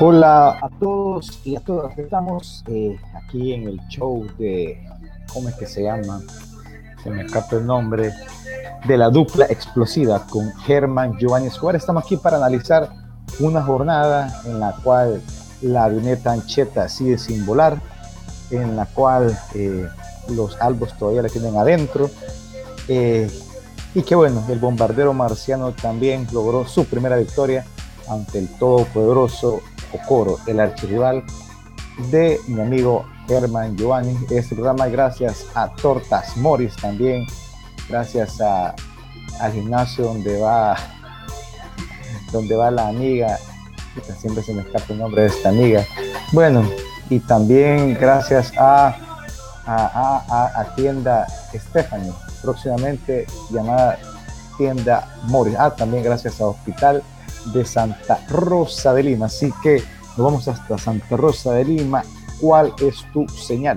Hola a todos y a todas. Estamos eh, aquí en el show de, ¿cómo es que se llama? Se me escapa el nombre, de la dupla explosiva con Germán Giovanni Escobar. Estamos aquí para analizar una jornada en la cual la avioneta Ancheta sigue sin volar, en la cual eh, los albos todavía la tienen adentro. Eh, y que bueno, el bombardero marciano también logró su primera victoria ante el todopoderoso Ocoro, el archirrival de mi amigo Germán Giovanni. Este programa gracias a Tortas Morris también, gracias a, al gimnasio donde va, donde va la amiga, siempre se me escapa el nombre de esta amiga. Bueno, y también gracias a, a, a, tienda Stephanie, próximamente llamada tienda Morris. Ah, también gracias a Hospital de Santa Rosa de Lima. Así que nos vamos hasta Santa Rosa de Lima. ¿Cuál es tu señal?